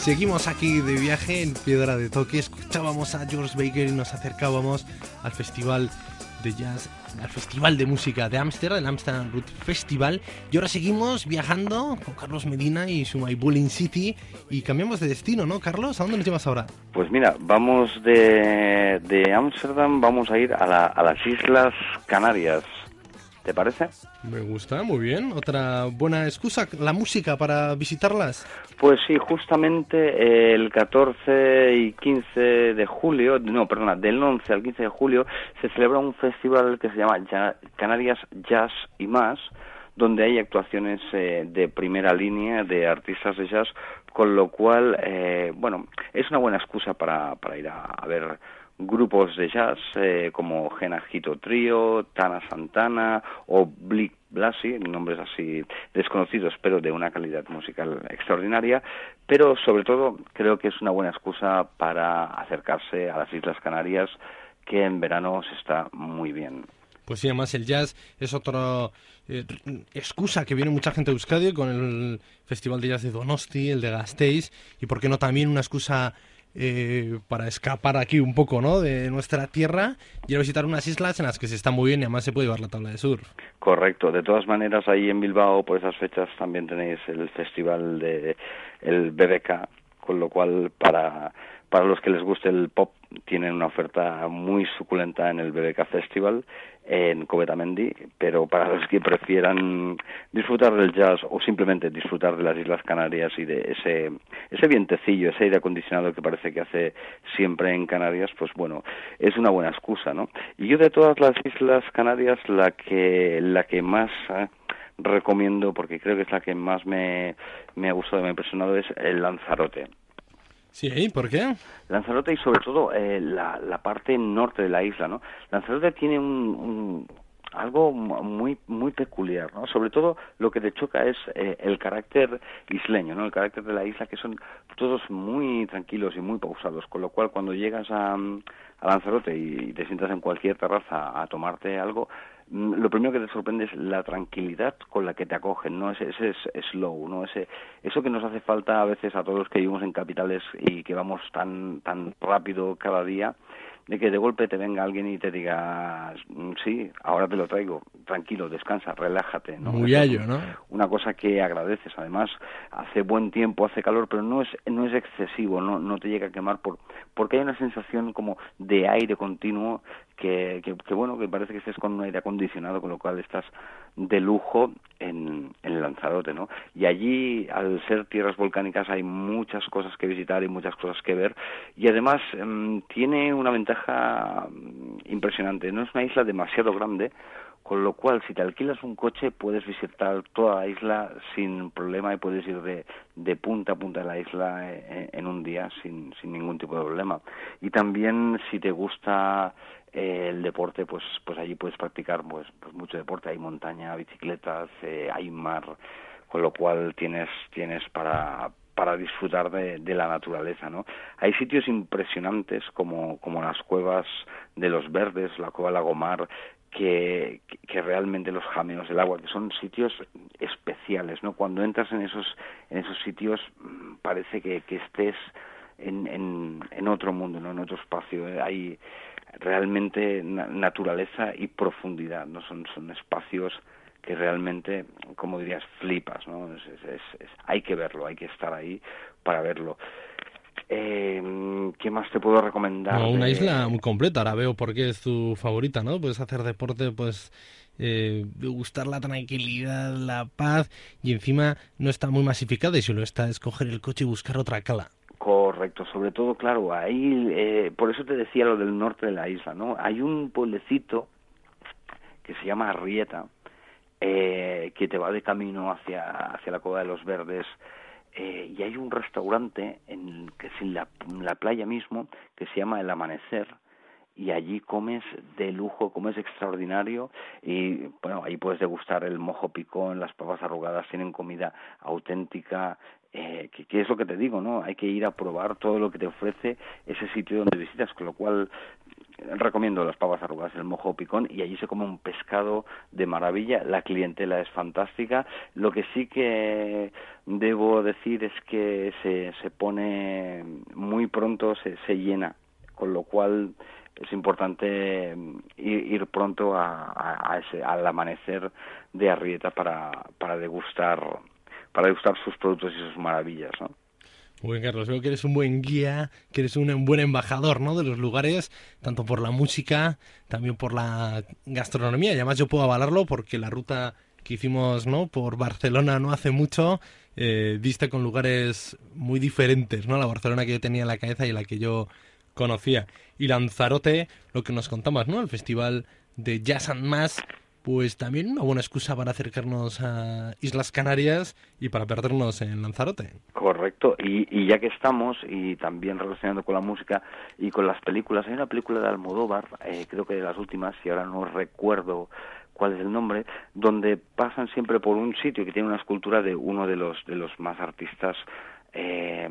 Seguimos aquí de viaje en Piedra de Toque, escuchábamos a George Baker y nos acercábamos al festival de jazz, al festival de música de Ámsterdam, el Amsterdam Root Festival. Y ahora seguimos viajando con Carlos Medina y su My Bullying City y cambiamos de destino, ¿no, Carlos? ¿A dónde nos llevas ahora? Pues mira, vamos de, Ámsterdam, vamos a ir a, a las Islas Canarias. ¿Te parece? Me gusta, muy bien. Otra buena excusa, la música para visitarlas. Pues sí, justamente el 14 y 15 de julio, no, perdona, del 11 al 15 de julio se celebra un festival que se llama Canarias Jazz y más, donde hay actuaciones eh, de primera línea de artistas de jazz, con lo cual, eh, bueno, es una buena excusa para, para ir a, a ver grupos de jazz eh, como Genajito Trío, Tana Santana o Blick Blasi, nombres así desconocidos, pero de una calidad musical extraordinaria. Pero sobre todo creo que es una buena excusa para acercarse a las Islas Canarias, que en verano se está muy bien. Pues sí, además el jazz es otra eh, excusa que viene mucha gente de Euskadi con el Festival de Jazz de Donosti, el de Gasteiz, y por qué no también una excusa eh, para escapar aquí un poco ¿no? de nuestra tierra y a visitar unas islas en las que se está muy bien y además se puede llevar la tabla de surf. Correcto, de todas maneras ahí en Bilbao por esas fechas también tenéis el festival de el BBK, con lo cual para para los que les guste el pop, tienen una oferta muy suculenta en el BBK Festival en Covetamendi, pero para los que prefieran disfrutar del jazz o simplemente disfrutar de las Islas Canarias y de ese, ese vientecillo, ese aire acondicionado que parece que hace siempre en Canarias, pues bueno, es una buena excusa, ¿no? Y yo de todas las Islas Canarias, la que, la que más... Eh, recomiendo porque creo que es la que más me, me ha gustado, me ha impresionado es el Lanzarote. Sí, ¿por qué? Lanzarote y sobre todo eh, la, la parte norte de la isla, ¿no? Lanzarote tiene un, algo muy muy peculiar, ¿no? Sobre todo lo que te choca es eh, el carácter isleño, ¿no? El carácter de la isla que son todos muy tranquilos y muy pausados, con lo cual cuando llegas a, a Lanzarote y te sientas en cualquier terraza a tomarte algo, lo primero que te sorprende es la tranquilidad con la que te acogen, ¿no? Ese, ese es slow, ¿no? Ese, eso que nos hace falta a veces a todos los que vivimos en capitales y que vamos tan, tan rápido cada día, de que de golpe te venga alguien y te diga, mm, sí, ahora te lo traigo, tranquilo, descansa, relájate. ¿no? Muy hallo, ¿no? Una cosa que agradeces. Además, hace buen tiempo, hace calor, pero no es, no es excesivo, no, no te llega a quemar por, porque hay una sensación como de aire continuo que, que, bueno, que parece que estés con un aire acondicionado, con lo cual estás de lujo en, en Lanzarote, ¿no? Y allí, al ser tierras volcánicas, hay muchas cosas que visitar y muchas cosas que ver. Y además em, tiene una ventaja mm, impresionante. No es una isla demasiado grande, con lo cual si te alquilas un coche puedes visitar toda la isla sin problema y puedes ir de, punta a punta de la isla en, en un día sin, sin ningún tipo de problema. Y también si te gusta el deporte pues pues allí puedes practicar pues, pues mucho deporte hay montaña bicicletas eh, hay mar con lo cual tienes tienes para para disfrutar de, de, la naturaleza, ¿no? Hay sitios impresionantes como, como las cuevas de los verdes, la cueva Lagomar, que, que realmente los jameos del agua, que son sitios especiales, ¿no? Cuando entras en esos, en esos sitios mm, parece que, que estés en, en, en otro mundo, ¿no? En otro espacio. Hay, realmente naturaleza y profundidad, no son, son espacios que realmente, como dirías, flipas, ¿no? Es, es, hay que verlo, hay que estar ahí para verlo. Eh, ¿Qué más te puedo recomendar? una isla muy completa, ahora veo por qué es tu favorita, ¿no? Puedes hacer deporte, pues eh, gustar la tranquilidad, la paz y encima no está muy masificada y si lo está es coger el coche y buscar otra cala. Correcto, sobre todo, claro, ahí, eh, por eso te decía lo del norte de la isla, ¿no? Hay un pueblecito que se llama Arrieta, eh, que te va de camino hacia, hacia la Cueva de los Verdes, eh, y hay un restaurante en, que es en la, la playa mismo, que se llama El Amanecer, y allí comes de lujo, comes extraordinario y bueno, ahí puedes degustar el mojo picón, las papas arrugadas, tienen comida auténtica eh, que, es lo que te digo, ¿no? Hay que ir a probar todo lo que te ofrece ese sitio donde visitas, con lo cual recomiendo las pavas arrugadas, el mojo picón, y allí se come un pescado de maravilla, la clientela es fantástica. Lo que sí que debo decir es que se, se pone muy pronto, se, se llena, con lo cual es importante mm, ir, pronto a, ese, al amanecer de Arrieta para, para degustar para degustar sus productos y sus maravillas, ¿no? Muy bien, Carlos, veo que eres un buen guía, que eres un buen embajador, ¿no? De los lugares, tanto por la música, también por la gastronomía. Y además yo puedo avalarlo porque la ruta que hicimos, ¿no? Por Barcelona no hace mucho, eh, diste con lugares muy diferentes, ¿no? La Barcelona que yo tenía en la cabeza y la que yo conocía. Y Lanzarote, lo que nos contamos, ¿no? El festival de Jazz and Mass pues también una buena excusa para acercarnos a Islas Canarias y para perdernos en Lanzarote. Correcto, y, ya que estamos, y también relacionando con la música y con las películas, hay una película de Almodóvar, eh, creo que de las últimas, y ahora no recuerdo cuál es el nombre, donde pasan siempre por un sitio que tiene una escultura de uno de los, de los más artistas eh,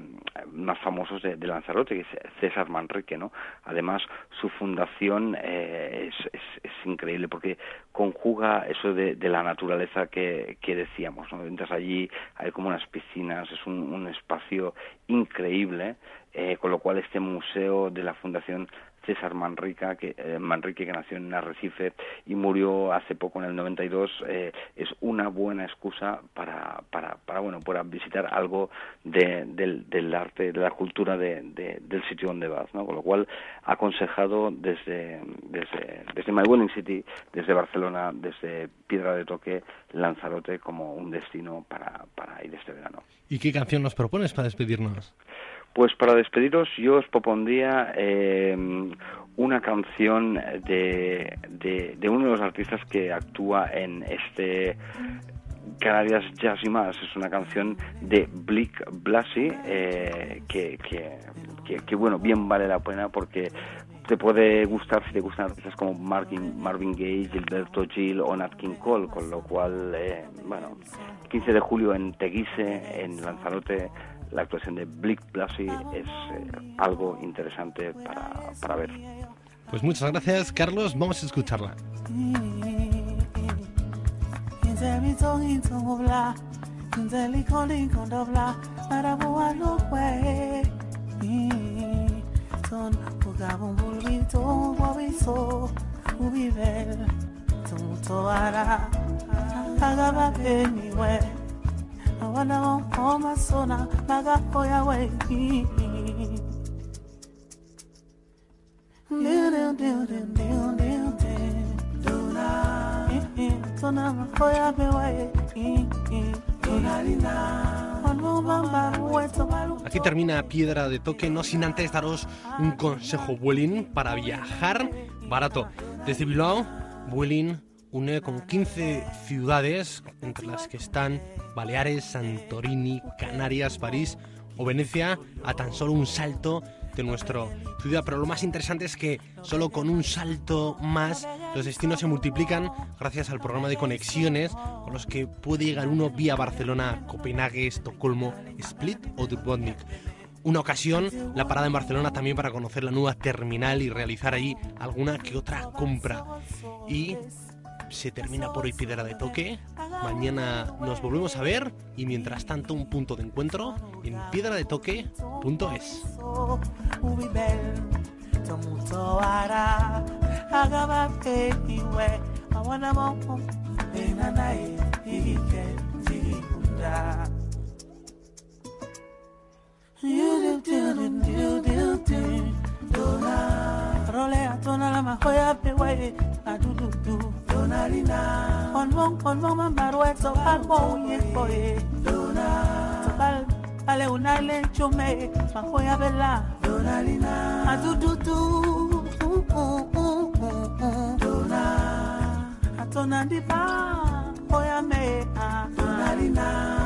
más famosos de, Lanzarote, que es César Manrique, ¿no? Además, su fundación eh, es, es, increíble porque conjuga eso de, la naturaleza que, decíamos, ¿no? Entras allí, hay como unas piscinas, es un, un espacio increíble, eh, con lo cual este museo de la fundación César Manrique, que, eh, Manrique, que nació en Arrecife y murió hace poco en el 92, eh, es una buena excusa para, para, para, bueno, para visitar algo de, del, arte, de la cultura de, del sitio donde vas, ¿no? Con lo cual, aconsejado desde, desde, desde My Winning City, desde Barcelona, desde Piedra de Toque, Lanzarote como un destino para, para ir este verano. ¿Y qué canción nos propones para despedirnos? Pues para despediros yo os propondría eh, una canción de, de, uno de los artistas que actúa en este Canarias Jazz y más. Es una canción de Blick Blasi eh, que, que, que, bueno, bien vale la pena porque te puede gustar si te gustan artistas como Marvin, Marvin Gaye, Gilberto Gil o Nat King Cole, con lo cual, eh, bueno, 15 de julio en Teguise, en Lanzarote, la actuación de Blick Blasi es eh, algo interesante para, para ver. Pues muchas gracias, Carlos. Vamos a escucharla. Aquí termina Piedra de Toque, no sin antes daros un consejo Vueling para viajar barato. Desde Bilbao, Vueling une con 15 ciudades, entre las que están Baleares, Santorini, Canarias, París o Venecia, a tan solo un salto de nuestra ciudad. Pero lo más interesante es que solo con un salto más los destinos se multiplican gracias al programa de conexiones con los que puede llegar uno vía Barcelona, Copenhague, Estocolmo, Split o Dubrovnik. Una ocasión, la parada en Barcelona también para conocer la nueva terminal y realizar allí alguna que otra compra. Y se termina por hoy Piedra de Toque. Mañana nos volvemos a ver y mientras tanto un punto de encuentro en piedradetoque.es. Rolea Ona la mahoya pewe adududu. Donalina. Konvong konvong mambarwe tokal mo unye koe. Dona. Tokal ale unale chume mahoya bela. Donalina. Adududu. Dona. Atona dipa hoya me. Donalina.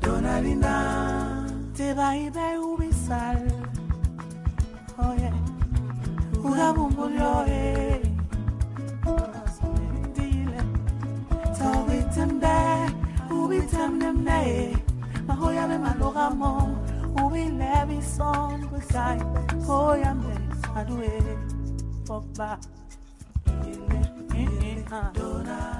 tonalinda. Tebayibayubisal oye ukabumbulyoye ndile tobitembe ubitemnemneye mahoyabe malogamo ubilebison kwisai hoyambe aduwe eh, eh, ah". Dona.